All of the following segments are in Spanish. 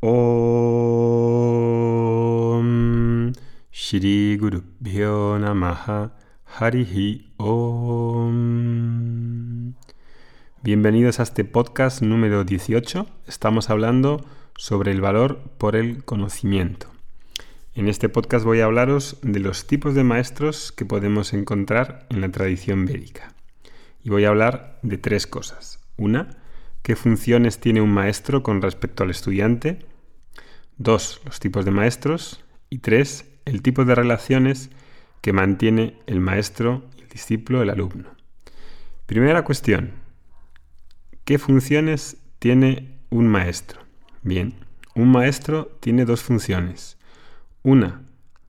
Om Shri Guru Harihi Om. Bienvenidos a este podcast número 18. Estamos hablando sobre el valor por el conocimiento. En este podcast voy a hablaros de los tipos de maestros que podemos encontrar en la tradición védica. Y voy a hablar de tres cosas. Una, qué funciones tiene un maestro con respecto al estudiante. Dos, los tipos de maestros. Y tres, el tipo de relaciones que mantiene el maestro, el discípulo, el alumno. Primera cuestión, ¿qué funciones tiene un maestro? Bien, un maestro tiene dos funciones. Una,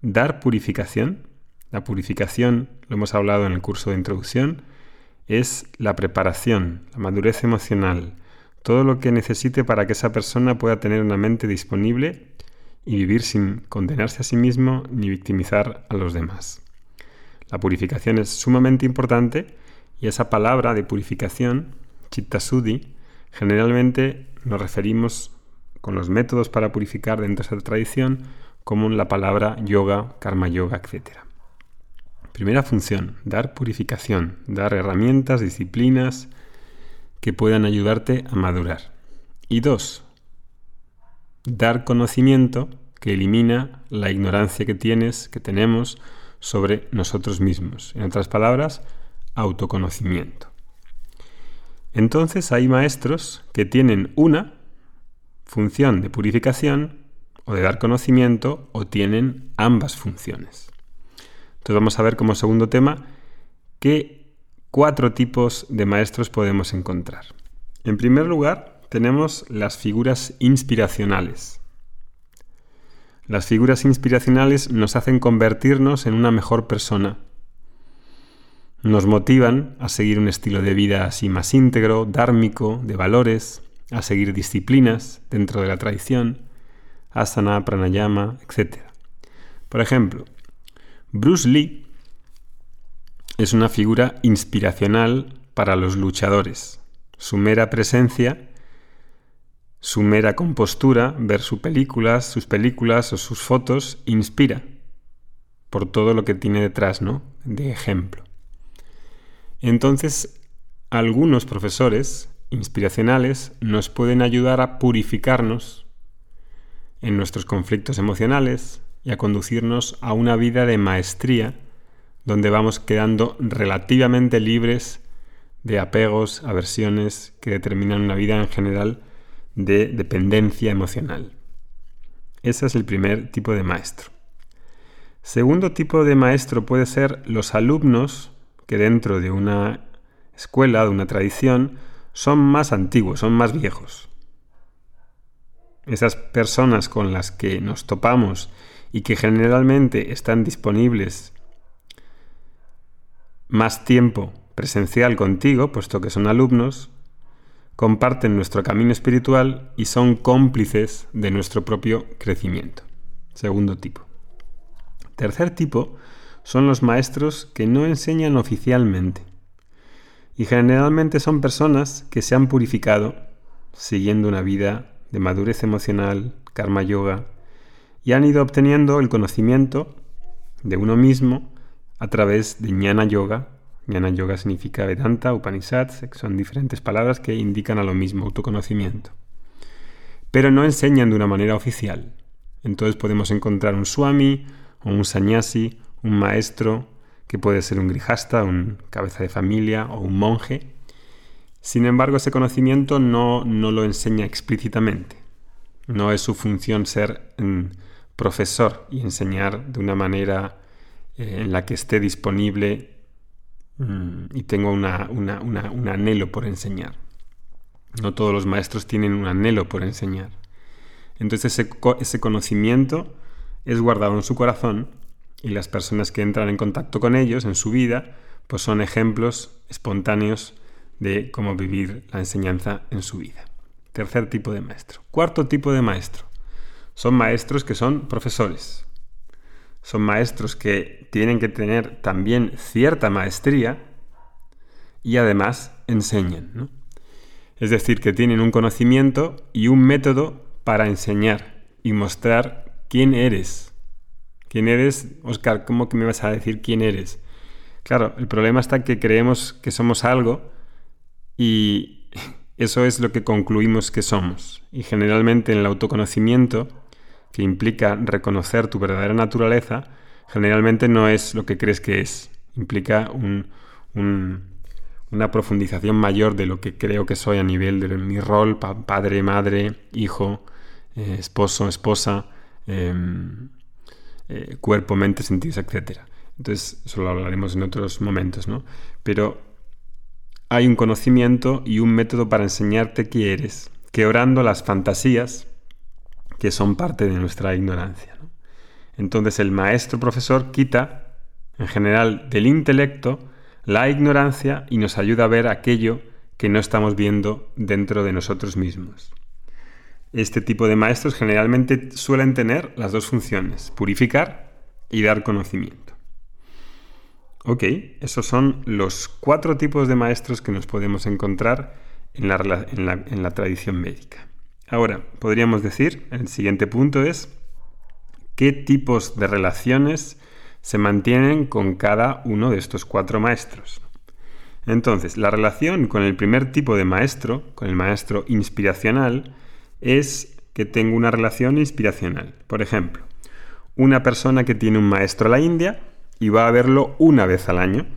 dar purificación. La purificación, lo hemos hablado en el curso de introducción, es la preparación, la madurez emocional, todo lo que necesite para que esa persona pueda tener una mente disponible y vivir sin condenarse a sí mismo ni victimizar a los demás. La purificación es sumamente importante y esa palabra de purificación, chitta-sudhi, generalmente nos referimos con los métodos para purificar dentro de esa tradición como la palabra yoga, karma yoga, etc. Primera función, dar purificación, dar herramientas, disciplinas que puedan ayudarte a madurar. Y dos, dar conocimiento que elimina la ignorancia que tienes, que tenemos sobre nosotros mismos. En otras palabras, autoconocimiento. Entonces hay maestros que tienen una función de purificación o de dar conocimiento o tienen ambas funciones. Entonces vamos a ver como segundo tema qué cuatro tipos de maestros podemos encontrar. En primer lugar, tenemos las figuras inspiracionales. Las figuras inspiracionales nos hacen convertirnos en una mejor persona. Nos motivan a seguir un estilo de vida así más íntegro, dármico, de valores, a seguir disciplinas dentro de la tradición asana, pranayama, etc. Por ejemplo, Bruce Lee es una figura inspiracional para los luchadores. Su mera presencia, su mera compostura, ver sus películas, sus películas o sus fotos inspira por todo lo que tiene detrás, ¿no? De ejemplo. Entonces, algunos profesores inspiracionales nos pueden ayudar a purificarnos en nuestros conflictos emocionales y a conducirnos a una vida de maestría donde vamos quedando relativamente libres de apegos, aversiones que determinan una vida en general de dependencia emocional. Ese es el primer tipo de maestro. Segundo tipo de maestro puede ser los alumnos que dentro de una escuela, de una tradición, son más antiguos, son más viejos esas personas con las que nos topamos y que generalmente están disponibles más tiempo presencial contigo, puesto que son alumnos, comparten nuestro camino espiritual y son cómplices de nuestro propio crecimiento. Segundo tipo. Tercer tipo son los maestros que no enseñan oficialmente y generalmente son personas que se han purificado siguiendo una vida de madurez emocional, karma yoga, y han ido obteniendo el conocimiento de uno mismo a través de jnana yoga. Jnana yoga significa Vedanta, Upanishads, son diferentes palabras que indican a lo mismo, autoconocimiento. Pero no enseñan de una manera oficial. Entonces podemos encontrar un swami o un sannyasi, un maestro, que puede ser un grijasta, un cabeza de familia o un monje, sin embargo, ese conocimiento no, lo enseña explícitamente. No es su función ser mm, profesor y enseñar de una manera en la que esté disponible mm, y tenga un anhelo por enseñar. No todos los maestros tienen un anhelo por enseñar. Entonces ese, ese conocimiento es guardado en su corazón y las personas que entran en contacto con ellos en su vida, pues son ejemplos espontáneos de cómo vivir la enseñanza en su vida. Tercer tipo de maestro. Cuarto tipo de maestro. Son maestros que son profesores. Son maestros que tienen que tener también cierta maestría y además enseñan. Es decir, que tienen un conocimiento y un método para enseñar y mostrar quién eres. ¿Quién eres? Oscar, ¿cómo que me vas a decir quién eres? Claro, el problema está que creemos que somos algo y eso es lo que concluimos que somos. Y generalmente en el autoconocimiento, que implica reconocer tu verdadera naturaleza, generalmente no es lo que crees que es. Implica una profundización mayor de lo que creo que soy a nivel de mi rol, padre, madre, hijo, eh, esposo, esposa, em, eh, cuerpo, mente, sentidos, etc. Entonces, eso lo hablaremos en otros momentos, ¿no? Pero hay un conocimiento y un método para enseñarte qué eres, que orando las fantasías que son parte de nuestra ignorancia. Entonces el maestro profesor quita, en general, del intelecto la ignorancia y nos ayuda a ver aquello que no estamos viendo dentro de nosotros mismos. Este tipo de maestros generalmente suelen tener las dos funciones, purificar y dar conocimiento. Ok, esos son los cuatro tipos de maestros que nos podemos encontrar en la, tradición médica. Ahora, podríamos decir, el siguiente punto es, ¿qué tipos de relaciones se mantienen con cada uno de estos cuatro maestros? Entonces, la relación con el primer tipo de maestro, con el maestro inspiracional, es que tengo una relación inspiracional. Por ejemplo, una persona que tiene un maestro a la India y va a verlo una vez al año.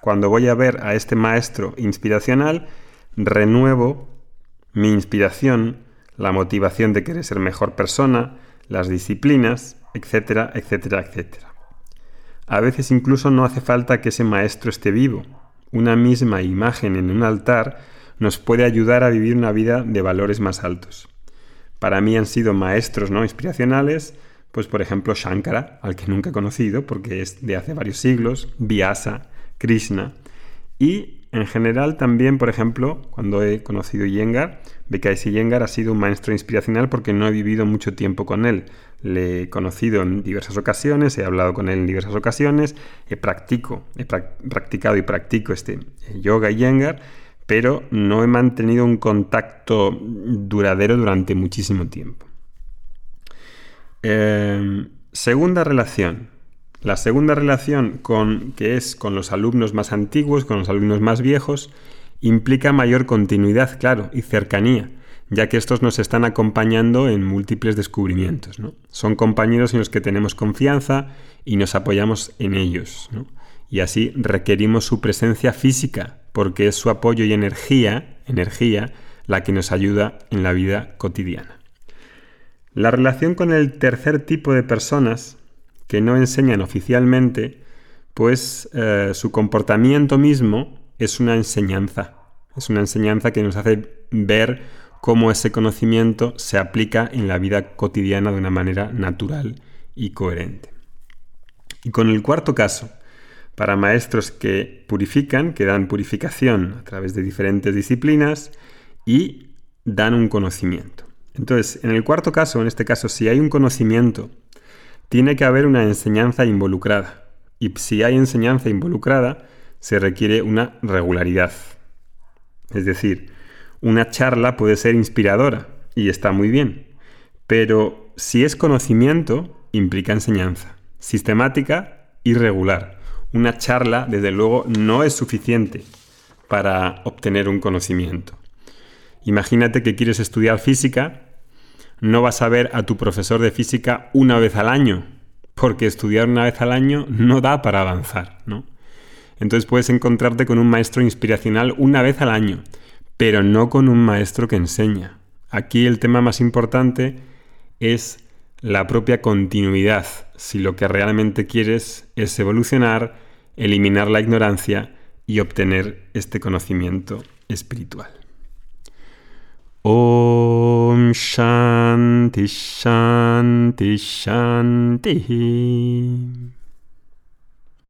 Cuando voy a ver a este maestro inspiracional, renuevo mi inspiración, la motivación de querer ser mejor persona, las disciplinas, etcétera, etcétera, etcétera. A veces incluso no hace falta que ese maestro esté vivo. Una misma imagen en un altar nos puede ayudar a vivir una vida de valores más altos. Para mí han sido maestros no inspiracionales, pues por ejemplo Shankara, al que nunca he conocido porque es de hace varios siglos, Vyasa, Krishna, y en general también, por ejemplo, cuando he conocido Yengar, BKS Yengar ha sido un maestro inspiracional porque no he vivido mucho tiempo con él. Le he conocido en diversas ocasiones, he hablado con él en diversas ocasiones, he, practico, he practicado y practico este yoga Yengar pero no he mantenido un contacto duradero durante muchísimo tiempo. Em, segunda relación. La segunda relación con, que es con los alumnos más antiguos, con los alumnos más viejos, implica mayor continuidad, claro, y cercanía, ya que estos nos están acompañando en múltiples descubrimientos. Son compañeros en los que tenemos confianza y nos apoyamos en ellos. Y así requerimos su presencia física porque es su apoyo y energía, energía, la que nos ayuda en la vida cotidiana. La relación con el tercer tipo de personas que no enseñan oficialmente, pues eh, su comportamiento mismo es una enseñanza. Es una enseñanza que nos hace ver cómo ese conocimiento se aplica en la vida cotidiana de una manera natural y coherente. Y con el cuarto caso, para maestros que purifican, que dan purificación a través de diferentes disciplinas y dan un conocimiento. Entonces, en el cuarto caso, en este caso, si hay un conocimiento, tiene que haber una enseñanza involucrada. Y si hay enseñanza involucrada, se requiere una regularidad. Es decir, una charla puede ser inspiradora y está muy bien, pero si es conocimiento, implica enseñanza, sistemática y regular una charla, desde luego, no es suficiente para obtener un conocimiento. Imagínate que quieres estudiar física, no vas a ver a tu profesor de física una vez al año, porque estudiar una vez al año no da para avanzar, ¿no? Entonces puedes encontrarte con un maestro inspiracional una vez al año, pero no con un maestro que enseña. Aquí el tema más importante es la propia continuidad, si lo que realmente quieres es evolucionar, eliminar la ignorancia y obtener este conocimiento espiritual. ॐ शान्ति शान्ति शान्तिः